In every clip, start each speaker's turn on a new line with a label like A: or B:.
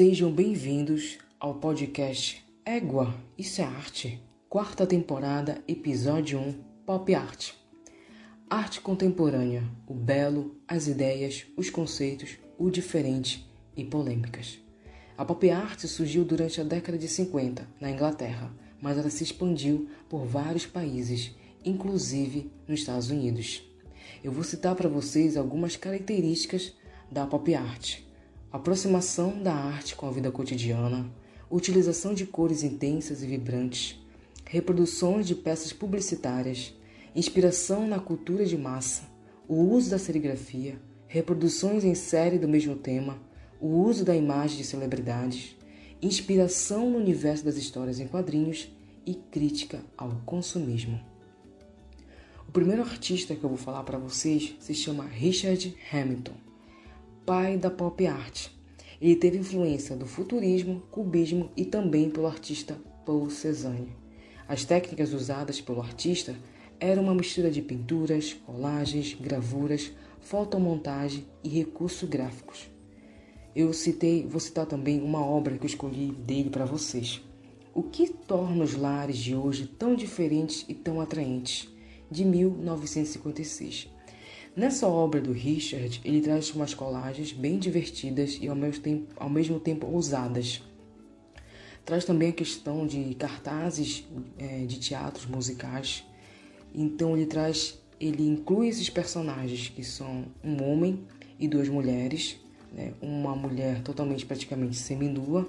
A: Sejam bem-vindos ao podcast Égua, Isso é Arte, quarta temporada, episódio 1, Pop Art. Arte contemporânea, o belo, as ideias, os conceitos, o diferente e polêmicas. A pop art surgiu durante a década de 50 na Inglaterra, mas ela se expandiu por vários países, inclusive nos Estados Unidos. Eu vou citar para vocês algumas características da pop art aproximação da arte com a vida cotidiana, utilização de cores intensas e vibrantes, reproduções de peças publicitárias, inspiração na cultura de massa, o uso da serigrafia, reproduções em série do mesmo tema, o uso da imagem de celebridades, inspiração no universo das histórias em quadrinhos e crítica ao consumismo. O primeiro artista que eu vou falar para vocês se chama Richard Hamilton pai da pop art. Ele teve influência do futurismo, cubismo e também pelo artista Paul Cézanne. As técnicas usadas pelo artista eram uma mistura de pinturas, colagens, gravuras, fotomontagem e recursos gráficos. Eu citei, vou citar também uma obra que eu escolhi dele para vocês. O que torna os lares de hoje tão diferentes e tão atraentes? De 1956. Nessa obra do Richard, ele traz umas colagens bem divertidas e ao mesmo tempo, ao mesmo tempo ousadas. Traz também a questão de cartazes é, de teatros musicais. Então ele traz, ele inclui esses personagens que são um homem e duas mulheres, né? uma mulher totalmente praticamente seminua,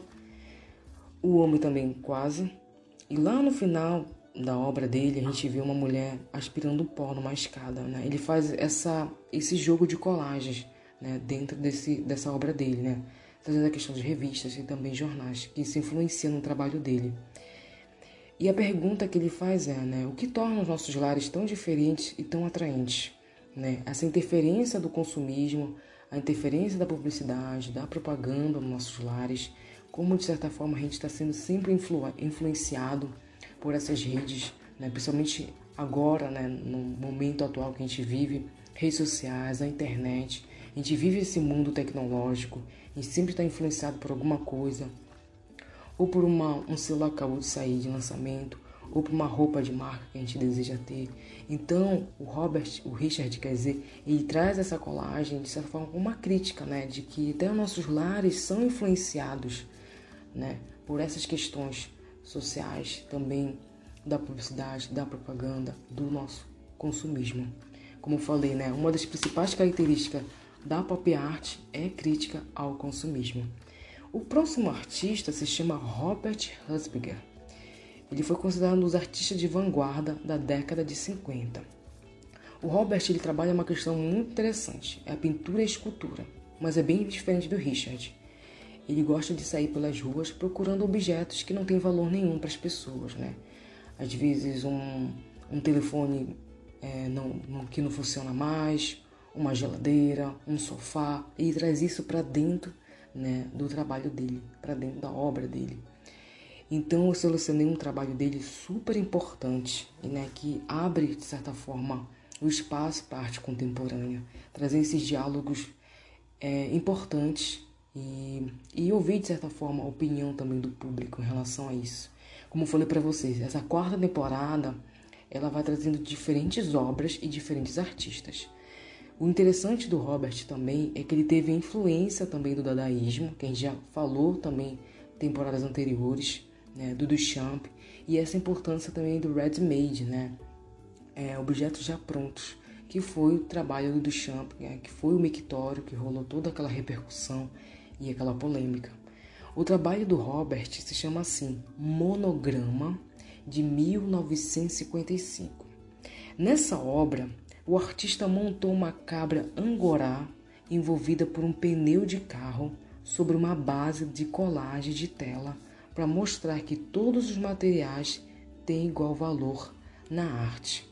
A: o homem também quase. E lá no final da obra dele, a gente vê uma mulher aspirando pó numa escada. Né? Ele faz essa, esse jogo de colagens né? dentro desse, dessa obra dele, né? trazendo a questão de revistas e também jornais, que se influenciam no trabalho dele. E a pergunta que ele faz é, né, o que torna os nossos lares tão diferentes e tão atraentes? Né? Essa interferência do consumismo, a interferência da publicidade, da propaganda nos nossos lares, como de certa forma a gente está sendo sempre influ influenciado por essas redes, né? principalmente agora, né? no momento atual que a gente vive, redes sociais, a internet. A gente vive esse mundo tecnológico, a gente sempre está influenciado por alguma coisa, ou por uma, um celular que acabou de sair de lançamento, ou por uma roupa de marca que a gente deseja ter. Então, o Robert, o Richard, quer dizer, ele traz essa colagem de certa forma uma crítica, né, de que até os nossos lares são influenciados, né, por essas questões sociais, também da publicidade, da propaganda, do nosso consumismo. Como falei, né, uma das principais características da pop art é crítica ao consumismo. O próximo artista se chama Robert Husbiger. Ele foi considerado um dos artistas de vanguarda da década de 50. O Robert ele trabalha uma questão muito interessante, é a pintura e a escultura, mas é bem diferente do Richard. Ele gosta de sair pelas ruas procurando objetos que não têm valor nenhum para as pessoas, né? Às vezes um, um telefone é, não, que não funciona mais, uma geladeira, um sofá, e traz isso para dentro né, do trabalho dele, para dentro da obra dele. Então eu selecionei um trabalho dele super importante, né, que abre, de certa forma, o espaço para a arte contemporânea, trazendo esses diálogos é, importantes e, e ouvir, de certa forma, a opinião também do público em relação a isso. Como eu falei para vocês, essa quarta temporada ela vai trazendo diferentes obras e diferentes artistas. O interessante do Robert também é que ele teve a influência também do dadaísmo, que a gente já falou também temporadas anteriores, né, do Duchamp, e essa importância também do ready-made, né, é, objetos já prontos, que foi o trabalho do Duchamp, né, que foi o mictório, que rolou toda aquela repercussão e aquela polêmica. O trabalho do Robert se chama assim Monograma de 1955. Nessa obra, o artista montou uma cabra angorá envolvida por um pneu de carro sobre uma base de colagem de tela para mostrar que todos os materiais têm igual valor na arte.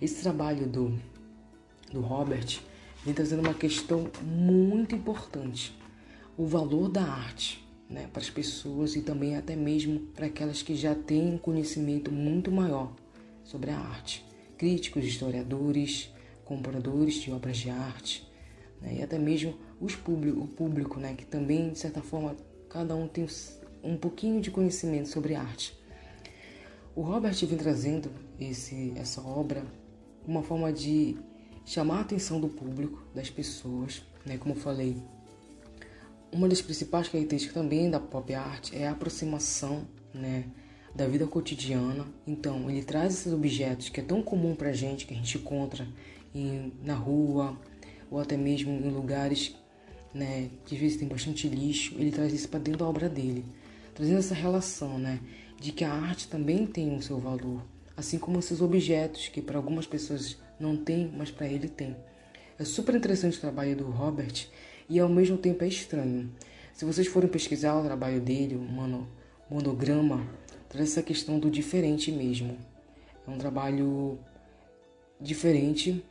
A: Esse trabalho do, do Robert vem trazendo uma questão muito importante o valor da arte né, para as pessoas e também até mesmo para aquelas que já têm um conhecimento muito maior sobre a arte. Críticos, historiadores, compradores de obras de arte né, e até mesmo os público, o público né, que também, de certa forma, cada um tem um pouquinho de conhecimento sobre arte. O Robert vem trazendo esse, essa obra uma forma de chamar a atenção do público, das pessoas, né? Como eu falei, uma das principais características também da pop art é a aproximação, né? Da vida cotidiana. Então, ele traz esses objetos que é tão comum pra gente, que a gente encontra em, na rua, ou até mesmo em lugares né, que às vezes tem bastante lixo, ele traz isso para dentro da obra dele, trazendo essa relação, né, de que a arte também tem o seu valor, assim como esses objetos que para algumas pessoas não tem, mas para ele tem. É super interessante o trabalho do Robert e ao mesmo tempo é estranho. Se vocês forem pesquisar o trabalho dele, mano, monograma, traz essa questão do diferente mesmo. É um trabalho diferente,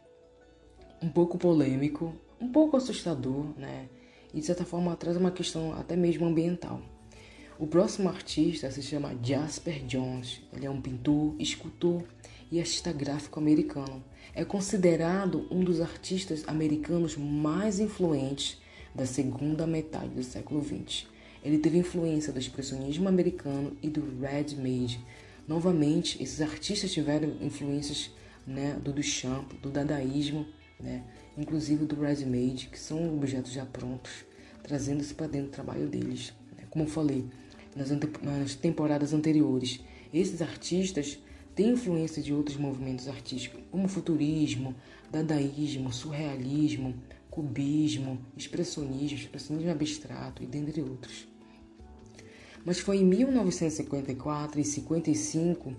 A: um pouco polêmico, um pouco assustador, né? E de certa forma traz uma questão até mesmo ambiental. O próximo artista se chama Jasper Jones. Ele é um pintor, escultor e artista gráfico americano. É considerado um dos artistas americanos mais influentes da segunda metade do século XX. Ele teve influência do expressionismo americano e do Red Made. Novamente, esses artistas tiveram influências né, do Duchamp, do dadaísmo, né, inclusive do Red Made, que são objetos já prontos, trazendo isso para dentro do trabalho deles. Né. Como eu falei nas, nas temporadas anteriores, esses artistas têm influência de outros movimentos artísticos, como futurismo, dadaísmo, surrealismo, cubismo, expressionismo, expressionismo abstrato e dentre outros. Mas foi em 1954 e 55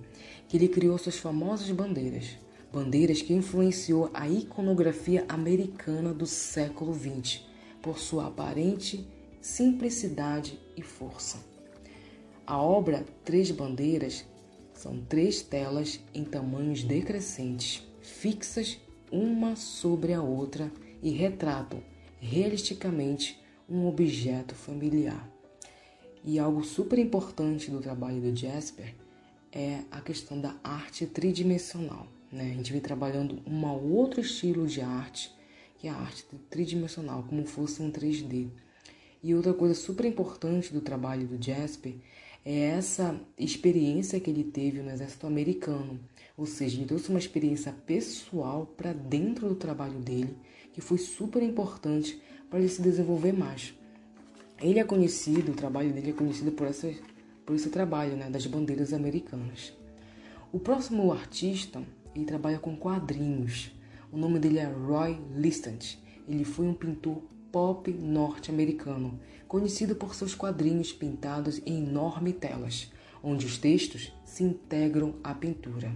A: que ele criou suas famosas bandeiras, bandeiras que influenciou a iconografia americana do século XX por sua aparente simplicidade e força. A obra Três Bandeiras são três telas em tamanhos decrescentes, fixas uma sobre a outra e retratam realisticamente um objeto familiar. E algo super importante do trabalho do Jasper é a questão da arte tridimensional. Né? A gente vem trabalhando um outro estilo de arte, que é a arte tridimensional, como fosse um 3D. E outra coisa super importante do trabalho do Jasper é essa experiência que ele teve no exército americano. Ou seja, ele trouxe uma experiência pessoal para dentro do trabalho dele, que foi super importante para ele se desenvolver mais. Ele é conhecido, o trabalho dele é conhecido por, essa, por esse trabalho né, das bandeiras americanas. O próximo artista, ele trabalha com quadrinhos. O nome dele é Roy Listant. Ele foi um pintor pop norte-americano, conhecido por seus quadrinhos pintados em enormes telas, onde os textos se integram à pintura.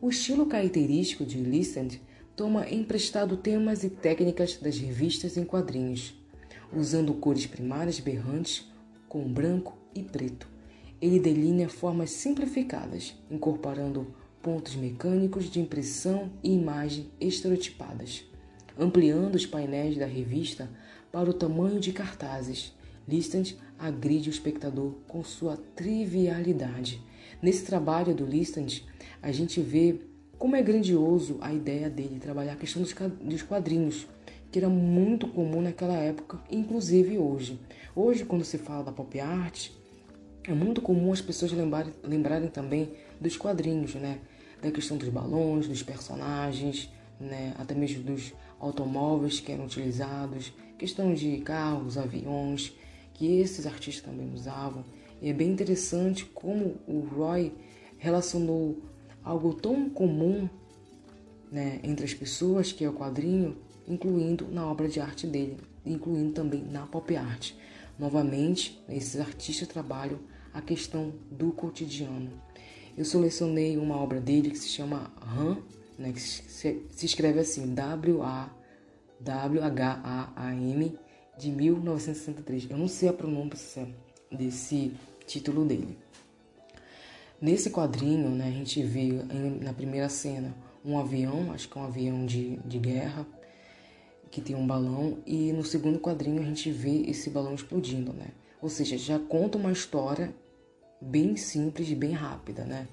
A: O estilo característico de Listant toma emprestado temas e técnicas das revistas em quadrinhos, usando cores primárias berrantes com branco e preto. Ele delinea formas simplificadas, incorporando pontos mecânicos de impressão e imagem estereotipadas, ampliando os painéis da revista para o tamanho de cartazes. Listant agride o espectador com sua trivialidade. Nesse trabalho do Listant, a gente vê como é grandioso a ideia dele trabalhar a questão dos quadrinhos, que era muito comum naquela época, inclusive hoje. Hoje, quando se fala da pop art, é muito comum as pessoas lembrarem, lembrarem também dos quadrinhos, né? Da questão dos balões, dos personagens, né? Até mesmo dos automóveis que eram utilizados, questão de carros, aviões, que esses artistas também usavam. E é bem interessante como o Roy relacionou algo tão comum né, entre as pessoas, que é o quadrinho, incluindo na obra de arte dele, incluindo também na pop art. Novamente, esses artistas trabalham a questão do cotidiano. Eu selecionei uma obra dele que se chama Han, né, que se, se escreve assim, W-A-W-H-A-A-M, de 1963. Eu não sei a pronúncia desse título dele. Nesse quadrinho, né, a gente vê na primeira cena um avião, acho que é um avião de, de guerra, que tem um balão, e no segundo quadrinho a gente vê esse balão explodindo, né? Ou seja, já conta uma história bem simples e bem rápida, né?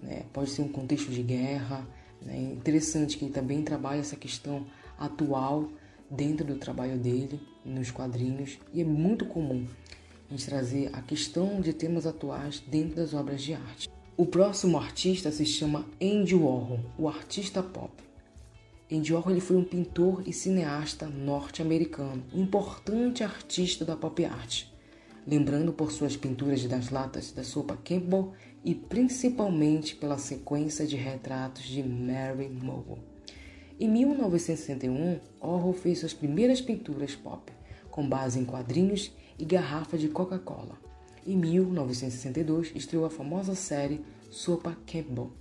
A: né? Pode ser um contexto de guerra, né? interessante que ele também trabalha essa questão atual dentro do trabalho dele, nos quadrinhos, e é muito comum gente trazer a questão de temas atuais dentro das obras de arte. O próximo artista se chama Andy Warhol, o artista pop. Andy Warhol ele foi um pintor e cineasta norte-americano, um importante artista da pop art, lembrando por suas pinturas das latas da sopa Campbell e principalmente pela sequência de retratos de Mary Moe. Em 1961, Warhol fez suas primeiras pinturas pop, com base em quadrinhos e garrafas de Coca-Cola. Em 1962, estreou a famosa série Sopa Campbell.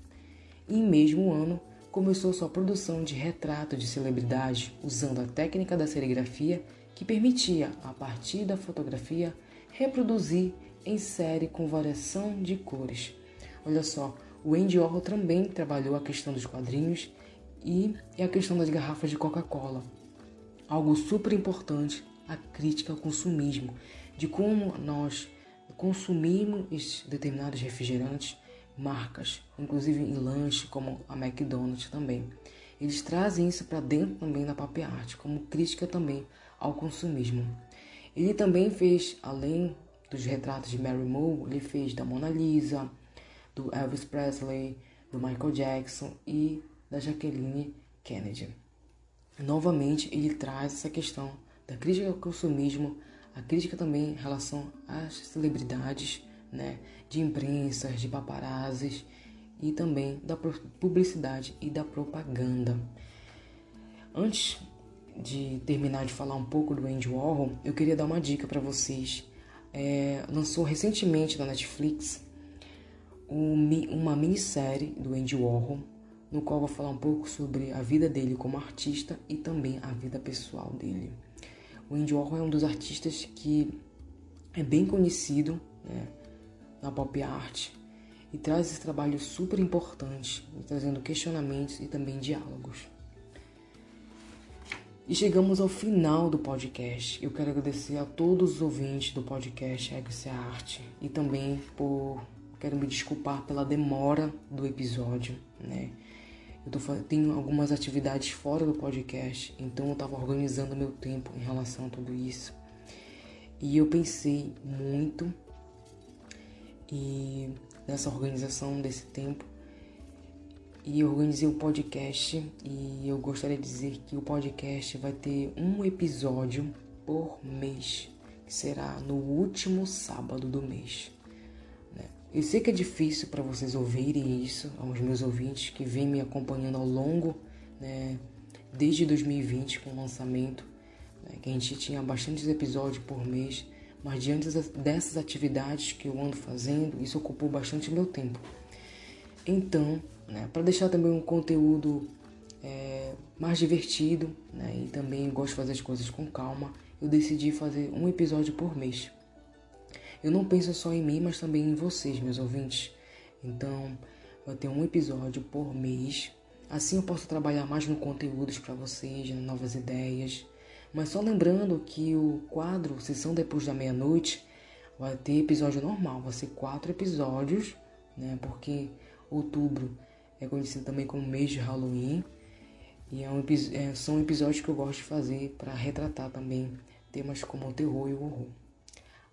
A: E em mesmo ano, começou sua produção de retrato de celebridades usando a técnica da serigrafia que permitia, a partir da fotografia, reproduzir em série com variação de cores. Olha só, o Andy Warhol também trabalhou a questão dos quadrinhos e a questão das garrafas de Coca-Cola. Algo super importante, a crítica ao consumismo, de como nós consumimos determinados refrigerantes marcas, inclusive em lanche como a McDonald's também. Eles trazem isso para dentro também da pop art, como crítica também ao consumismo. Ele também fez, além dos retratos de Mary Moe, ele fez da Mona Lisa, do Elvis Presley, do Michael Jackson e da Jacqueline Kennedy. Novamente, ele traz essa questão da crítica ao consumismo, a crítica também em relação às celebridades né, de imprensas, de paparazzis e também da publicidade e da propaganda. Antes de terminar de falar um pouco do Andy Warhol, eu queria dar uma dica para vocês. É, lançou recentemente na Netflix uma minissérie do Andy Warhol, no qual vou falar um pouco sobre a vida dele como artista e também a vida pessoal dele. O Andy Warhol é um dos artistas que é bem conhecido, né? na pop art e traz esse trabalho super importante, trazendo questionamentos e também diálogos. E chegamos ao final do podcast. Eu quero agradecer a todos os ouvintes do podcast Ego Arte e também por quero me desculpar pela demora do episódio, né? Eu tô, tenho algumas atividades fora do podcast, então eu estava organizando meu tempo em relação a tudo isso. E eu pensei muito e nessa organização desse tempo. E organizei o podcast e eu gostaria de dizer que o podcast vai ter um episódio por mês, que será no último sábado do mês. Eu sei que é difícil para vocês ouvirem isso, aos meus ouvintes que vêm me acompanhando ao longo, né, desde 2020 com o lançamento, né, que a gente tinha bastantes episódios por mês mas diante dessas atividades que eu ando fazendo, isso ocupou bastante meu tempo. Então, né, para deixar também um conteúdo é, mais divertido, né, e também gosto de fazer as coisas com calma, eu decidi fazer um episódio por mês. Eu não penso só em mim, mas também em vocês, meus ouvintes. Então, vai ter um episódio por mês. Assim eu posso trabalhar mais no conteúdos para vocês, né, novas ideias. Mas só lembrando que o quadro Sessão Depois da Meia-Noite vai ter episódio normal, vai ser quatro episódios, né? Porque outubro é conhecido também como mês de Halloween. E é um, é, são episódios que eu gosto de fazer para retratar também temas como o terror e o horror.